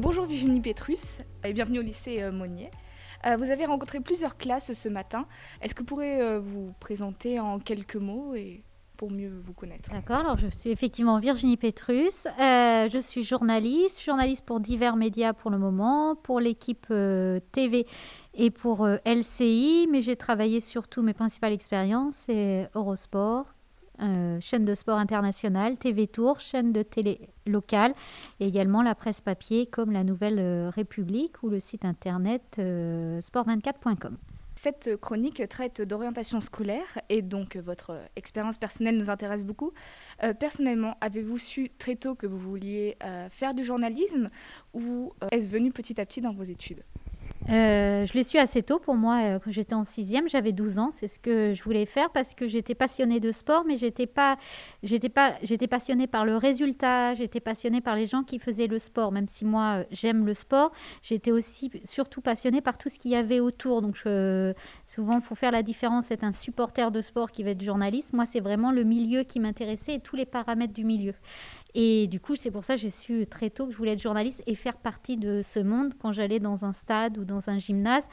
Bonjour Virginie Petrus et bienvenue au lycée euh, Monnier. Euh, vous avez rencontré plusieurs classes ce matin. Est-ce que vous pourrez euh, vous présenter en quelques mots et pour mieux vous connaître? D'accord, alors je suis effectivement Virginie Petrus. Euh, je suis journaliste, journaliste pour divers médias pour le moment, pour l'équipe TV et pour LCI, mais j'ai travaillé surtout mes principales expériences, c'est Eurosport, euh, chaîne de sport internationale, TV Tour, chaîne de télé locale, et également la presse papier comme la Nouvelle euh, République ou le site internet euh, sport24.com. Cette chronique traite d'orientation scolaire et donc votre expérience personnelle nous intéresse beaucoup. Personnellement, avez-vous su très tôt que vous vouliez faire du journalisme ou est-ce venu petit à petit dans vos études? Euh, je l'ai su assez tôt pour moi, euh, quand j'étais en sixième, j'avais 12 ans, c'est ce que je voulais faire parce que j'étais passionnée de sport, mais j'étais pas, j'étais pas, j'étais passionnée par le résultat, j'étais passionnée par les gens qui faisaient le sport, même si moi euh, j'aime le sport, j'étais aussi surtout passionnée par tout ce qu'il y avait autour. Donc je- souvent, faut faire la différence, être un supporter de sport qui va être journaliste. Moi, c'est vraiment le milieu qui m'intéressait et tous les paramètres du milieu. Et du coup, c'est pour ça que j'ai su très tôt que je voulais être journaliste et faire partie de ce monde quand j'allais dans un stade ou dans un gymnase.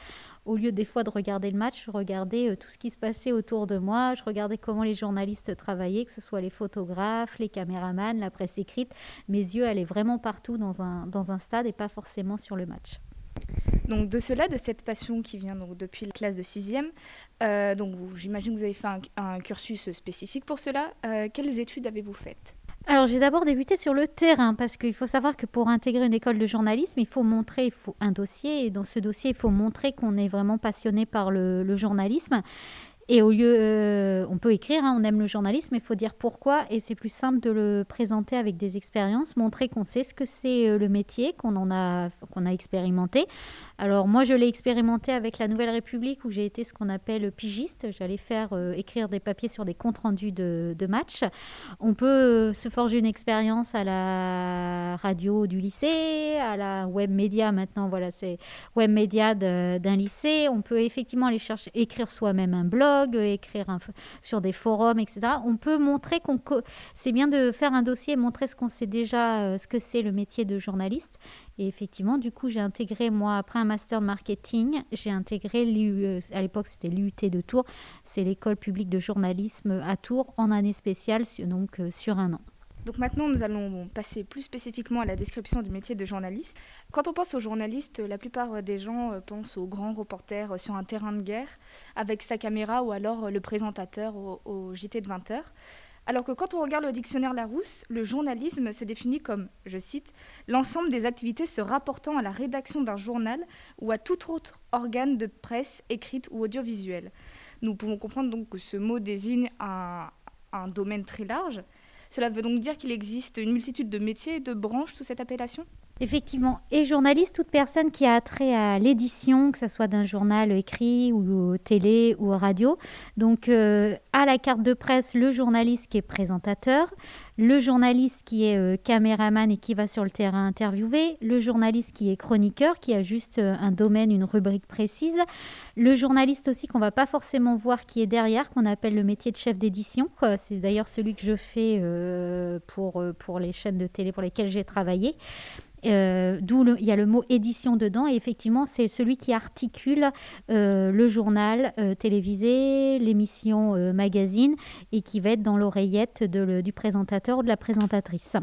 Au lieu des fois de regarder le match, je regardais euh, tout ce qui se passait autour de moi. Je regardais comment les journalistes travaillaient, que ce soit les photographes, les caméramans, la presse écrite. Mes yeux allaient vraiment partout dans un, dans un stade et pas forcément sur le match. Donc de cela, de cette passion qui vient donc depuis la classe de sixième, euh, donc vous- j'imagine que vous avez fait un, un cursus spécifique pour cela. Euh, quelles études avez-vous faites? Alors, j'ai d'abord débuté sur le terrain parce qu'il faut savoir que pour intégrer une école de journalisme, il faut montrer, un dossier et dans ce dossier, il faut montrer qu'on est vraiment passionné par le journalisme. Et au lieu, euh, on peut écrire, hein, on aime le journalisme, mais il faut dire pourquoi. Et c'est plus simple de le présenter avec des expériences, montrer qu'on sait ce que c'est euh, le métier, qu'on en a, qu'on a expérimenté. Alors moi, je l'ai expérimenté avec la Nouvelle République où j'ai été ce qu'on appelle pigiste. J'allais faire euh, écrire des papiers sur des comptes rendus de, de matchs. On peut se forger une expérience à la radio du lycée, à la web média maintenant, voilà, c'est web média d'un lycée. On peut effectivement aller chercher, écrire soi-même un blog, euh, écrire sur des forums, etc. On peut montrer qu'on, c'est bien de faire un dossier et montrer ce qu'on sait déjà, euh, ce que c'est le métier de journaliste. Et effectivement, du coup, j'ai intégré, moi, après un master de marketing, j'ai intégré euh, à l'époque c'était l'IUT de Tours, c'est l'école publique de journalisme à Tours en année spéciale, donc sur un an. Donc maintenant, nous allons passer plus spécifiquement à la description du métier de journaliste. Quand on pense aux journalistes, la plupart des gens euh, pensent aux grands reporters euh, sur un terrain de guerre avec sa caméra ou alors euh, le présentateur au, JT de 20h. Alors que quand on regarde le dictionnaire Larousse, le journalisme se définit comme, je cite, l'ensemble des activités se rapportant à la rédaction d'un journal ou à tout autre organe de presse écrite ou audiovisuelle. Nous pouvons comprendre donc que ce mot désigne un domaine très large. Cela veut donc dire qu'il existe une multitude de métiers et de branches sous cette appellation Effectivement, et journaliste, toute personne qui a attrait à l'édition, que ce soit d'un journal écrit ou télé ou radio. Donc, euh, à la carte de presse, le journaliste qui est présentateur, le journaliste qui est euh, caméraman et qui va sur le terrain interviewer, le journaliste qui est chroniqueur, qui a juste euh, un domaine, une rubrique précise, le journaliste aussi qu'on va pas forcément voir qui est derrière, qu'on appelle le métier de chef d'édition. C'est d'ailleurs celui que je fais euh, pour les chaînes de télé pour lesquelles j'ai travaillé. Euh, D'où il y a le mot édition dedans, et effectivement, c'est celui qui articule euh, le journal euh, télévisé, l'émission magazine, et qui va être dans l'oreillette du présentateur ou de la présentatrice.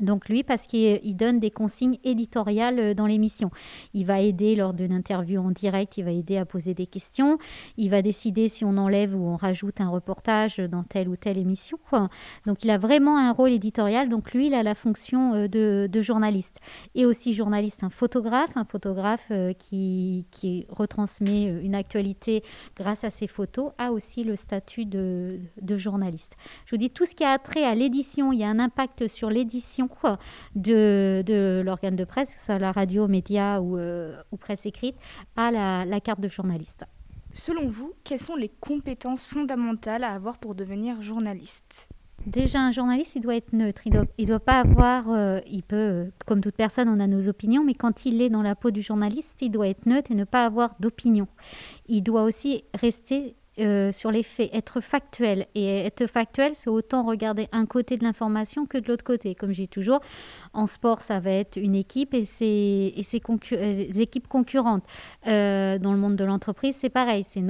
Donc lui, parce qu'il il donne des consignes éditoriales euh, dans l'émission. Il va aider lors d'une interview en direct, il va aider à poser des questions, il va décider si on enlève ou on rajoute un reportage dans telle ou telle émission. Donc il a vraiment un rôle éditorial, donc lui, il a la fonction euh, de, journaliste. Et aussi journaliste, un photographe, un photographe euh, qui, retransmet euh, une actualité grâce à ses photos, a aussi le statut de, de journaliste. Je vous dis, tout ce qui a trait à l'édition, il y a un impact sur l'édition quoi, de, de l'organe de presse, que ce soit la radio, média ou, euh, ou presse écrite, à la, la carte de journaliste. Selon vous, quelles sont les compétences fondamentales à avoir pour devenir journaliste? Déjà, un journaliste, il doit être neutre. Il doit, il doit pas avoir. euh, il peut, euh, comme toute personne, on a nos opinions, mais quand il est dans la peau du journaliste, il doit être neutre et ne pas avoir d'opinion. Il doit aussi rester euh, sur les faits, être factuel. Et être factuel, c'est autant regarder un côté de l'information que de l'autre côté. Comme dis toujours, en sport, ça va être une équipe et ses, et euh, équipes concurrentes. Euh, dans le monde de l'entreprise, c'est pareil. C'est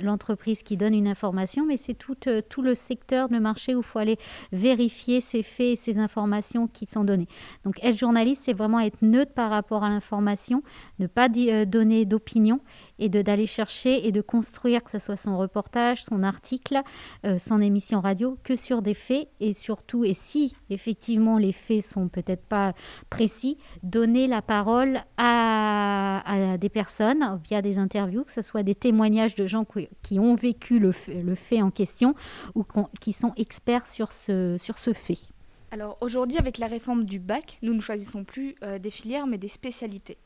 l'entreprise qui donne une information, mais c'est tout, tout le secteur, le marché où il faut aller vérifier ces faits et ces informations qui sont données. Donc, être journaliste, c'est vraiment être neutre par rapport à l'information, ne pas donner d'opinion et d'aller chercher et de construire, que ce soit son reportage, son article, euh, son émission radio, que sur des faits et surtout, et si effectivement les faits sont peut-être pas précis, donner la parole à, des personnes via des interviews, que ce soit des témoignages de gens qui, ont vécu le fait, le fait en question ou qui sont experts sur ce, sur ce fait. Alors aujourd'hui, avec la réforme du bac, nous ne choisissons plus euh, des filières mais des spécialités.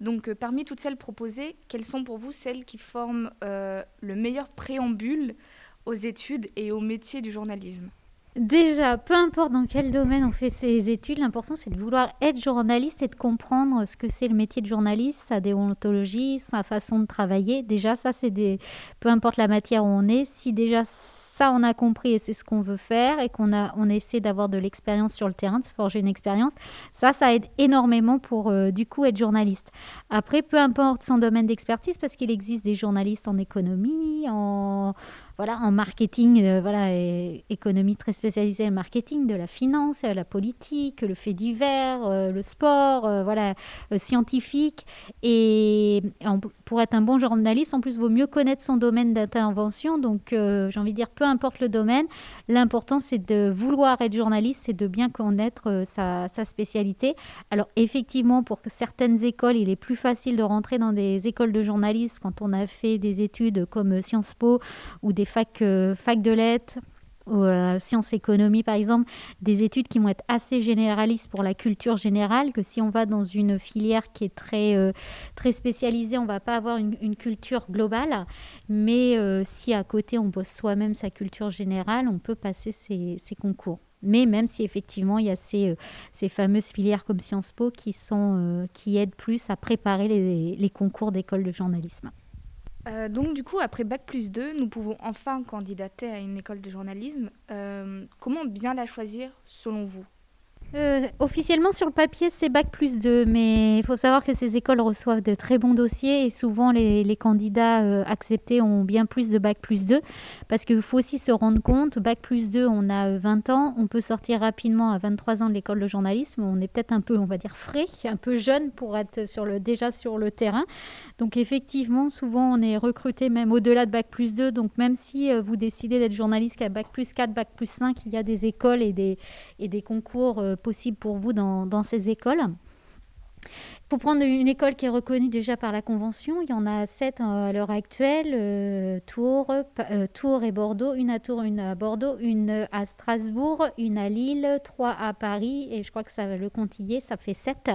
Donc, euh, parmi toutes celles proposées, quelles sont pour vous celles qui forment euh, le meilleur préambule aux études et au métier du journalisme? Déjà, peu importe dans quel domaine on fait ses études, l'important c'est de vouloir être journaliste et de comprendre ce que c'est le métier de journaliste, sa déontologie, sa façon de travailler. Déjà, ça c'est des. Peu importe la matière où on est, si déjà ça on a compris et c'est ce qu'on veut faire et qu'on a on essaie d'avoir de l'expérience sur le terrain, de se forger une expérience, ça ça aide énormément pour euh, du coup être journaliste. Après peu importe son domaine d'expertise parce qu'il existe des journalistes en économie, en voilà, en marketing, euh, voilà, économie très spécialisée en marketing, de la finance, la politique, le fait divers, euh, le sport, euh, voilà, scientifique. Et pour être un bon journaliste, en plus, vaut mieux connaître son domaine d'intervention. Donc, j'ai envie de dire, peu importe le domaine, l'important, c'est de vouloir être journaliste, c'est de bien connaître sa, spécialité. Alors, effectivement, pour certaines écoles, il est plus facile de rentrer dans des écoles de journalistes quand on a fait des études comme Sciences Po ou des fac, euh, fac de lettres ou euh, sciences économie par exemple, des études qui vont être assez généralistes pour la culture générale, que si on va dans une filière qui est très, euh, très spécialisée, on va pas avoir une, culture globale, mais si à côté on bosse soi-même sa culture générale, on peut passer ces, concours. Mais même si effectivement il y a ces, ces fameuses filières comme Sciences Po qui, sont, qui aident plus à préparer les, les concours d'école de journalisme. Euh, donc du coup, après Bac plus 2, nous pouvons enfin candidater à une école de journalisme. Euh, comment bien la choisir selon vous? Euh, officiellement sur le papier c'est bac plus 2, mais il faut savoir que ces écoles reçoivent de très bons dossiers et souvent les, candidats euh, acceptés ont bien plus de bac plus 2 parce qu'il faut aussi se rendre compte, bac plus 2 on a 20 euh, ans, on peut sortir rapidement à 23 ans de l'école de journalisme, on est peut-être un peu on va dire frais, un peu jeune pour être sur le, déjà sur le terrain. Donc effectivement souvent on est recruté même au-delà de bac plus 2, donc même si vous décidez d'être journaliste à bac plus 4, bac plus 5, il y a des écoles et des, et des concours possible pour vous dans, ces écoles. Pour prendre une école qui est reconnue déjà par la Convention, il y en a sept à l'heure actuelle, euh, Tours, euh, Tours et Bordeaux, une à Tours, une à Bordeaux, une à Strasbourg, une à Lille, trois à Paris, et je crois que ça le comptiller, ça fait sept.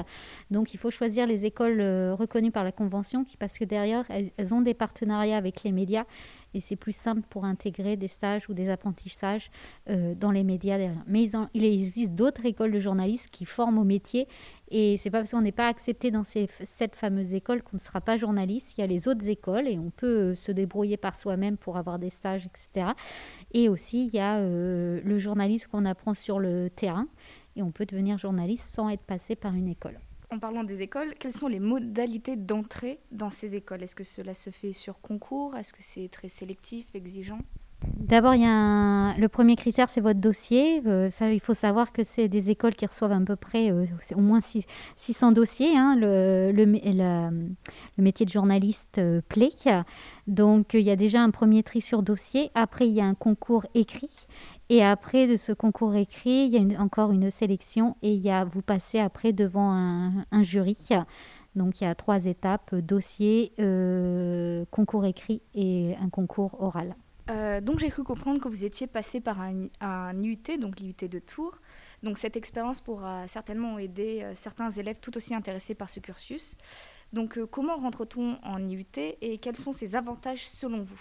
Donc il faut choisir les écoles euh, reconnues par la Convention, parce que derrière, elles ont des partenariats avec les médias et c'est plus simple pour intégrer des stages ou des apprentissages euh, dans les médias derrière. Mais il existe d'autres écoles de journalistes qui forment au métier et c'est pas parce qu'on n'est pas accepté dans cette fameuse école qu'on ne sera pas journaliste. Il y a les autres écoles et on peut euh, se débrouiller par soi-même pour avoir des stages, etc. Et aussi, il y a euh, le journalisme qu'on apprend sur le terrain et on peut devenir journaliste sans être passé par une école en parlant des écoles, quelles sont les modalités d'entrée dans ces écoles? Est-ce que cela se fait sur concours? Est-ce que c'est très sélectif, exigeant? D'abord, le premier critère, c'est votre dossier. Euh, ça, il faut savoir que c'est des écoles qui reçoivent à peu près euh, au moins 600 dossiers. Hein, le, métier de journaliste euh, plaît. Donc, il y a déjà un premier tri sur dossier. Après, il y a un concours écrit. Et après de ce concours écrit, il y a encore une sélection et il y a, vous passez après devant un, jury. Donc il y a trois étapes, dossier, euh, concours écrit et un concours oral. Euh, donc j'ai cru comprendre que vous étiez passé par un, un UT, donc l'UT de Tours. Donc cette expérience pourra certainement aider euh, certains élèves tout aussi intéressés par ce cursus. Donc comment rentre-t-on en IUT et quels sont ses avantages selon vous?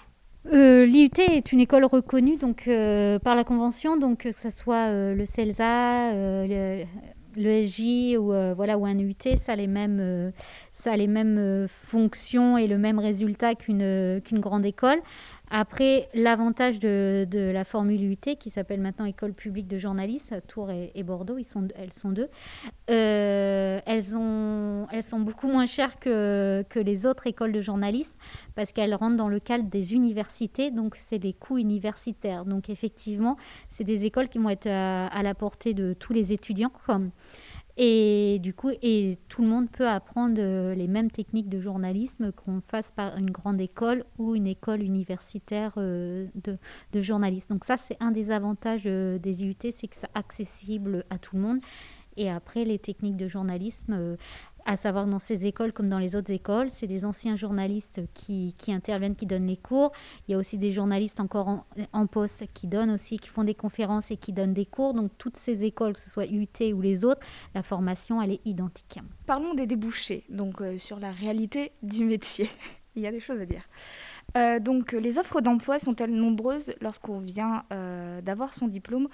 Euh, L'IUT est une école reconnue donc, euh, par la Convention, donc que ce soit euh, le CELSA, le, SJ ou, voilà, ou un UT, ça a les mêmes, ça les mêmes fonctions et le même résultat qu'une qu'une grande école. Après, l'avantage de, la formule UT, qui s'appelle maintenant École publique de journalisme, Tours et, Bordeaux, elles sont deux, euh, elles, ont, elles sont beaucoup moins chères que, que les autres écoles de journalisme parce qu'elles rentrent dans le cadre des universités, donc c'est des coûts universitaires. Donc effectivement, c'est des écoles qui vont être à, la portée de tous les étudiants. Et du coup, et tout le monde peut apprendre euh, les mêmes techniques de journalisme qu'on fasse par une grande école ou une école universitaire euh, de, de journalisme. Donc ça, c'est un des avantages euh, des IUT, c'est que c'est accessible à tout le monde. Et après, les techniques de journalisme, à savoir dans ces écoles comme dans les autres écoles. C'est des anciens journalistes qui, qui, interviennent, qui donnent les cours. Il y a aussi des journalistes encore en, poste qui donnent aussi, qui font des conférences et qui donnent des cours. Donc toutes ces écoles, que ce soit UT ou les autres, la formation, elle est identique. Parlons des débouchés, donc euh, sur la réalité du métier. Il y a des choses à dire. Euh, donc les offres d'emploi sont-elles nombreuses lorsqu'on vient euh, d'avoir son diplôme?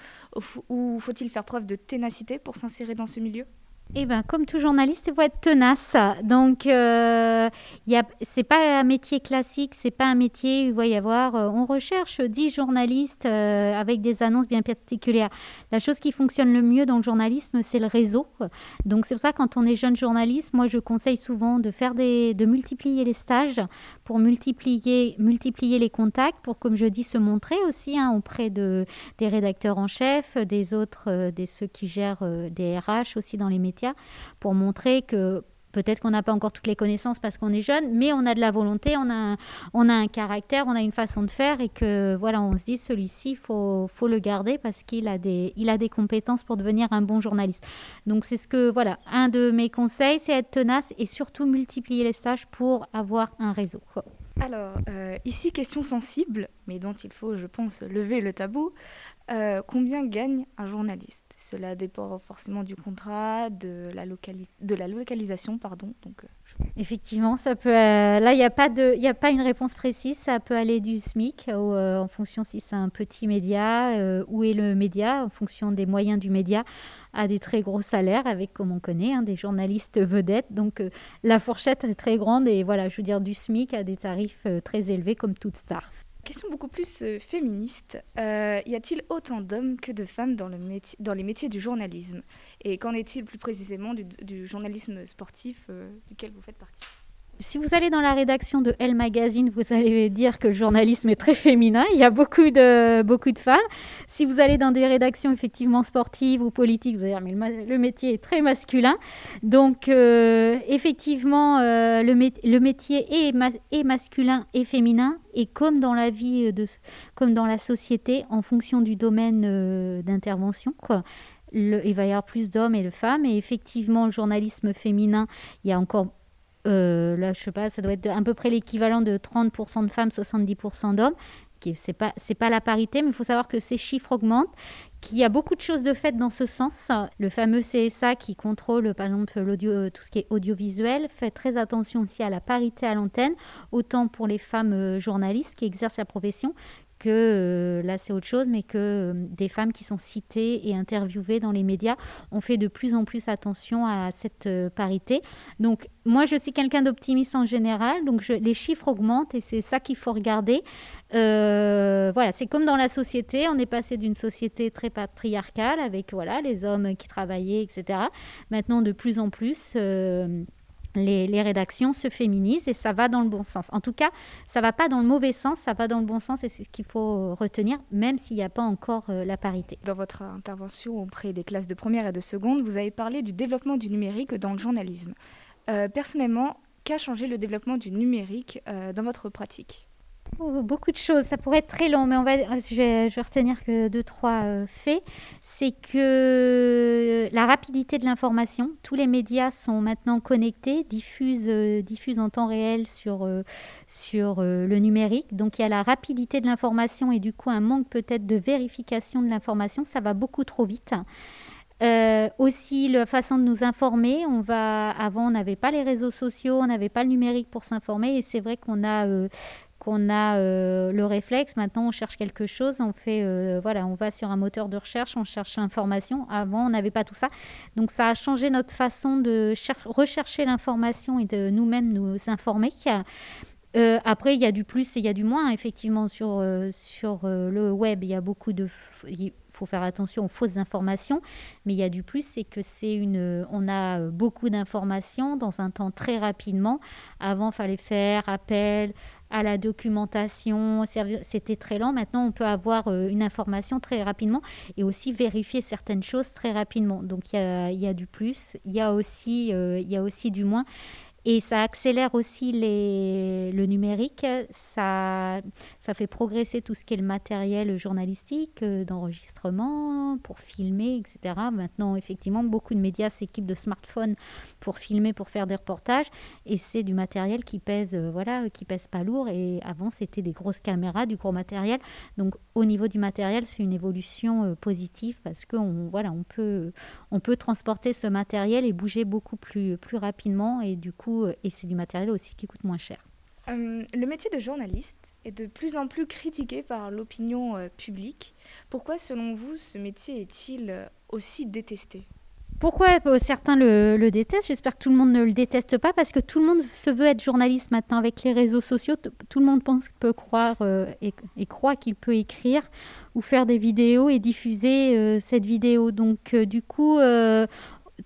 Ou faut-il faire preuve de ténacité pour s'insérer dans ce milieu? Eh ben, comme tout journaliste, il faut être tenace. Donc, euh, ce n'est pas un métier classique, c'est pas un métier où il va y avoir. Euh, on recherche 10 journalistes euh, avec des annonces bien particulières. La chose qui fonctionne le mieux dans le journalisme, c'est le réseau. Donc, c'est pour ça quand on est jeune journaliste, moi, je conseille souvent de faire des, de multiplier les stages pour multiplier, multiplier les contacts, pour, comme je dis, se montrer aussi hein, auprès de, des rédacteurs en chef, des autres, des ceux qui gèrent des RH aussi dans les métiers pour montrer que peut-être qu'on n'a pas encore toutes les connaissances parce qu'on est jeune, mais on a de la volonté, on a, un, caractère, on a une façon de faire et que voilà, on se dit celui-ci, il faut, le garder parce qu'il a, des, il a des compétences pour devenir un bon journaliste. Donc c'est ce que, voilà, un de mes conseils, c'est être tenace et surtout multiplier les stages pour avoir un réseau. Alors, euh, ici, question sensible, mais dont il faut, je pense, lever le tabou. Euh, combien gagne un journaliste? Cela dépend forcément du contrat, de la, de la localisation, pardon. Euh, Effectivement, ça peut. Euh, là, il n'y a pas il a pas une réponse précise. Ça peut aller du SMIC euh, en fonction si c'est un petit média, où est le média, en fonction des moyens du média, à des très gros salaires, avec comme on connaît, hein, des journalistes vedettes. Donc la fourchette est très grande et voilà, je veux dire du SMIC à des tarifs très élevés comme toute star. Question beaucoup plus euh, féministe. Euh, y a-t-il autant d'hommes que de femmes dans, le dans les métiers du journalisme? Et qu'en est-il plus précisément du, journalisme sportif euh, duquel vous faites partie? Si vous allez dans la rédaction de Elle Magazine, vous allez dire que le journalisme est très féminin. Il y a beaucoup de, beaucoup de femmes. Si vous allez dans des rédactions effectivement sportives ou politiques, vous allez dire mais le, métier est très masculin. Donc euh, effectivement, euh, le, le, métier est, masculin et féminin. Et comme dans la vie, de, comme dans la société, en fonction du domaine euh, d'intervention, il va y avoir plus d'hommes et de femmes. Et effectivement, le journalisme féminin, il y a encore euh, là, je sais pas, ça doit être à peu près l'équivalent de 30% de femmes, 70% d'hommes. Ce n'est pas, pas la parité, mais il faut savoir que ces chiffres augmentent, qu'il y a beaucoup de choses de fait dans ce sens. Le fameux CSA qui contrôle, par exemple, l'audio, tout ce qui est audiovisuel, fait très attention aussi à la parité à l'antenne, autant pour les femmes euh, journalistes qui exercent la profession que euh, là c'est autre chose, mais que euh, des femmes qui sont citées et interviewées dans les médias ont fait de plus en plus attention à cette euh, parité. Donc moi je suis quelqu'un d'optimiste en général, donc les chiffres augmentent et c'est ça qu'il faut regarder. voilà, c'est comme dans la société, on est passé d'une société très patriarcale avec voilà les hommes qui travaillaient, etc. Maintenant de plus en plus les, rédactions se féminisent et ça va dans le bon sens. En tout cas, ça va pas dans le mauvais sens, ça va dans le bon sens et c'est ce qu'il faut retenir, même s'il n'y a pas encore euh, la parité. Dans votre intervention auprès des classes de première et de seconde, vous avez parlé du développement du numérique dans le journalisme. Euh, personnellement, qu'a changé le développement du numérique euh, dans votre pratique? Beaucoup de choses. Ça pourrait être très long, mais on va, je, vais, retenir que deux, trois euh, faits. C'est que la rapidité de l'information, tous les médias sont maintenant connectés, diffusent, euh, diffusent en temps réel sur, euh, sur le numérique. Donc il y a la rapidité de l'information et du coup un manque peut-être de vérification de l'information. Ça va beaucoup trop vite. aussi la façon de nous informer. On va avant on n'avait pas les réseaux sociaux, on n'avait pas le numérique pour s'informer et c'est vrai qu'on a qu'on a euh, le réflexe. Maintenant, on cherche quelque chose, on fait, euh, voilà, on va sur un moteur de recherche, on cherche l'information. Avant, on n'avait pas tout ça. Donc, ça a changé notre façon de rechercher l'information et de nous-mêmes nous informer. après, il y a du plus et il y a du moins. Effectivement, sur, sur le web, il y a beaucoup de faut faire attention aux fausses informations, mais il y a du plus, c'est que c'est une, on a beaucoup d'informations dans un temps très rapidement. Avant, fallait faire appel à la documentation, c'était très lent. Maintenant, on peut avoir euh, une information très rapidement et aussi vérifier certaines choses très rapidement. Donc, il y a, du plus, il y a aussi, euh, y a aussi du moins. Et ça accélère aussi le numérique, ça, ça fait progresser tout ce qui est le matériel journalistique, euh, d'enregistrement, pour filmer, etc. Maintenant, effectivement, beaucoup de médias s'équipent de smartphones pour filmer, pour faire des reportages, et c'est du matériel qui pèse, euh, voilà, qui pèse pas lourd. Et avant, c'était des grosses caméras, du gros matériel. Donc, au niveau du matériel, c'est une évolution euh, positive parce qu'on voilà, on peut, on peut transporter ce matériel et bouger beaucoup plus, plus rapidement, et du coup, et c'est du matériel aussi qui coûte moins cher. Le métier de journaliste est de plus en plus critiqué par l'opinion euh, publique. Pourquoi, selon vous, ce métier est-il aussi détesté? Pourquoi certains le, détestent? J'espère que tout le monde ne le déteste pas parce que tout le monde se veut être journaliste maintenant avec les réseaux sociaux. Tout le monde pense qu'il peut croire et, croit qu'il peut écrire ou faire des vidéos et diffuser cette vidéo. Donc du coup,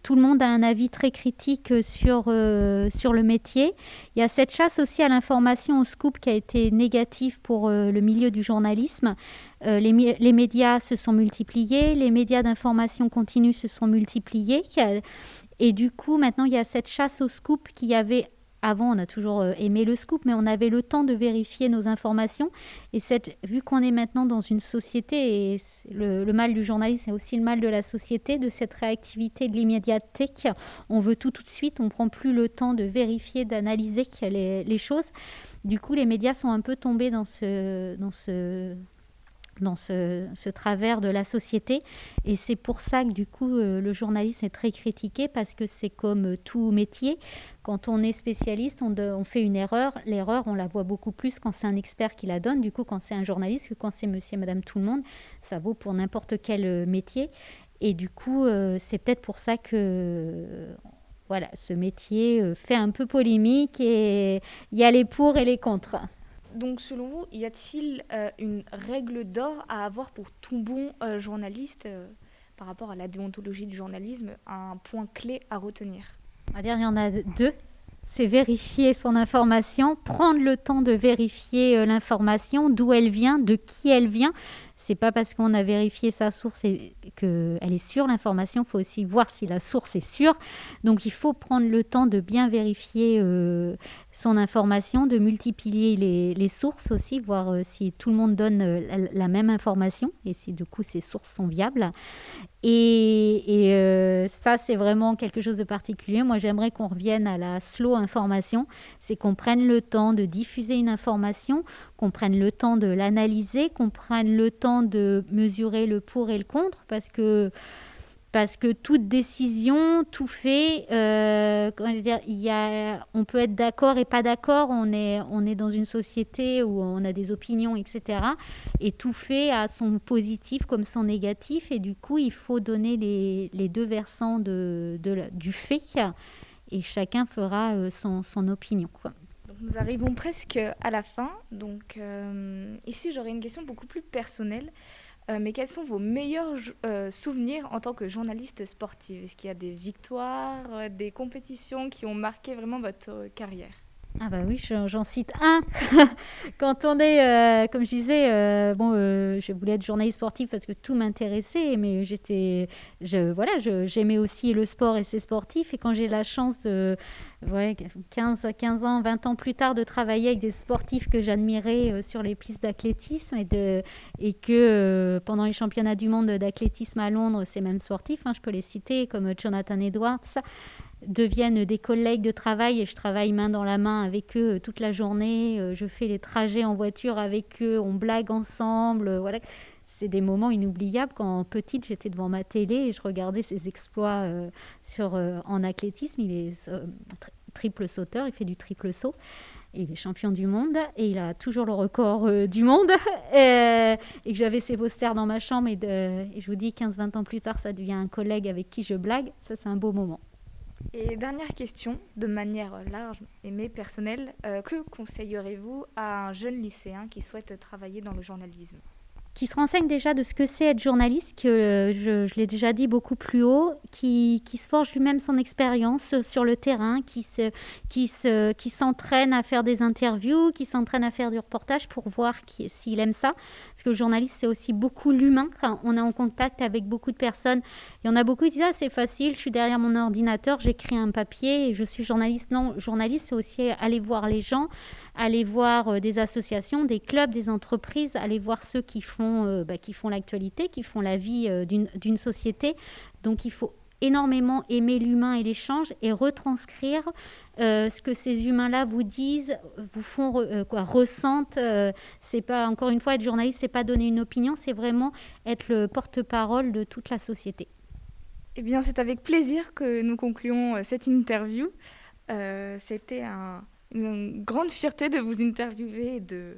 tout le monde a un avis très critique sur, euh, sur le métier. Il y a cette chasse aussi à l'information, au scoop, qui a été négative pour euh, le milieu du journalisme. Euh, les, les, médias se sont multipliés, les médias d'information continue se sont multipliés. Et du coup, maintenant, il y a cette chasse au scoop qui avait avant, on a toujours euh, aimé le scoop, mais on avait le temps de vérifier nos informations. Et cette, vu qu'on est maintenant dans une société, et le, mal du journalisme c'est aussi le mal de la société, de cette réactivité, de l'immédiateté, on veut tout tout de suite, on prend plus le temps de vérifier, d'analyser les, choses. Du coup, les médias sont un peu tombés dans ce, dans ce, travers de la société. Et c'est pour ça que du coup, euh, le journalisme est très critiqué parce que c'est comme tout métier. Quand on est spécialiste, on, fait une erreur. L'erreur, on la voit beaucoup plus quand c'est un expert qui la donne. Du coup, quand c'est un journaliste, que quand c'est monsieur et madame tout le monde, ça vaut pour n'importe quel euh, métier. Et du coup, euh, c'est peut-être pour ça que voilà, ce métier fait un peu polémique et il y a les pour et les contre. Donc, selon vous, y a-t-il euh, une règle d'or à avoir pour tout bon euh, journaliste euh, par rapport à la déontologie du journalisme, un point clé à retenir? Il y en a deux. C'est vérifier son information, prendre le temps de vérifier l'information, d'où elle vient, de qui elle vient. C'est pas parce qu'on a vérifié sa source et qu'elle est sûre l'information, il faut aussi voir si la source est sûre. Donc il faut prendre le temps de bien vérifier euh, son information, de multiplier les, sources aussi, voir euh, si tout le monde donne euh, la, même information et si du coup ces sources sont viables. Et, ça, c'est vraiment quelque chose de particulier. Moi, j'aimerais qu'on revienne à la slow information. C'est qu'on prenne le temps de diffuser une information, qu'on prenne le temps de l'analyser, qu'on prenne le temps de mesurer le pour et le contre parce que parce que toute décision, tout fait, euh, dire, y a, on peut être d'accord et pas d'accord. On est, on est dans une société où on a des opinions, etc. Et tout fait a son positif comme son négatif. Et du coup, il faut donner les, les deux versants de, de, du fait. Et chacun fera euh, son, son opinion. Nous arrivons presque à la fin. Donc euh, ici, j'aurais une question beaucoup plus personnelle. Euh, mais quels sont vos meilleurs euh, souvenirs en tant que journaliste sportive? Est-ce qu'il y a des victoires, des compétitions qui ont marqué vraiment votre carrière? Ah bah oui, j'en cite un. Quand on est, euh, comme je disais, euh, bon, euh, je voulais être journaliste sportif parce que tout m'intéressait, mais j'étais, voilà, j'aimais aussi le sport et ses sportifs. Et quand j'ai la chance, de, ouais, 15, 15 ans, 20 ans plus tard, de travailler avec des sportifs que j'admirais sur les pistes d'athlétisme et que pendant les championnats du monde d'athlétisme à Londres, ces mêmes sportifs, hein, je peux les citer, comme Jonathan Edwards, deviennent des collègues de travail et je travaille main dans la main avec eux euh, toute la journée. Euh, je fais les trajets en voiture avec eux, on blague ensemble. Euh, voilà. C'est des moments inoubliables. Quand petite, j'étais devant ma télé et je regardais ses exploits sur, en athlétisme. Il est triple sauteur, il fait du triple saut. il est champion du monde et il a toujours le record du monde. et, que j'avais ses posters dans ma chambre et, et je vous dis, 15-20 ans plus tard, ça devient un collègue avec qui je blague. Ça, c'est un beau moment. Et dernière question, de manière large mais personnelle, que conseillerez-vous à un jeune lycéen qui souhaite travailler dans le journalisme? Qui se renseigne déjà de ce que c'est être journaliste, que euh, je, l'ai déjà dit beaucoup plus haut, qui, qui se forge lui-même son expérience sur le terrain, qui, se, qui, se, qui s'entraîne à faire des interviews, qui s'entraîne à faire du reportage pour voir s'il aime ça. Parce que le journaliste, c'est aussi beaucoup l'humain. On est en contact avec beaucoup de personnes, il y en a beaucoup qui disent ah, c'est facile, je suis derrière mon ordinateur, j'écris un papier je suis journaliste. Non, journaliste, c'est aussi aller voir les gens, aller voir euh, des associations, des clubs, des entreprises, aller voir ceux qui font, euh, bah, l'actualité, qui font la vie euh, d'une société. Donc il faut énormément aimer l'humain et l'échange et retranscrire ce que ces humains-là vous disent, vous font quoi, ressentent. c'est pas encore une fois être journaliste, c'est pas donner une opinion, c'est vraiment être le porte-parole de toute la société. Eh bien, c'est avec plaisir que nous concluons cette interview. C'était un, une grande fierté de vous interviewer et de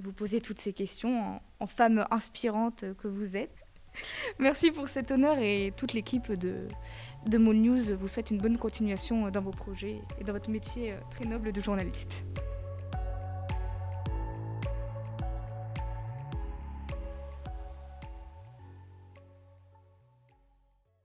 vous poser toutes ces questions en, femme inspirante que vous êtes. Merci pour cet honneur et toute l'équipe de, de News vous souhaite une bonne continuation dans vos projets et dans votre métier très noble de journaliste.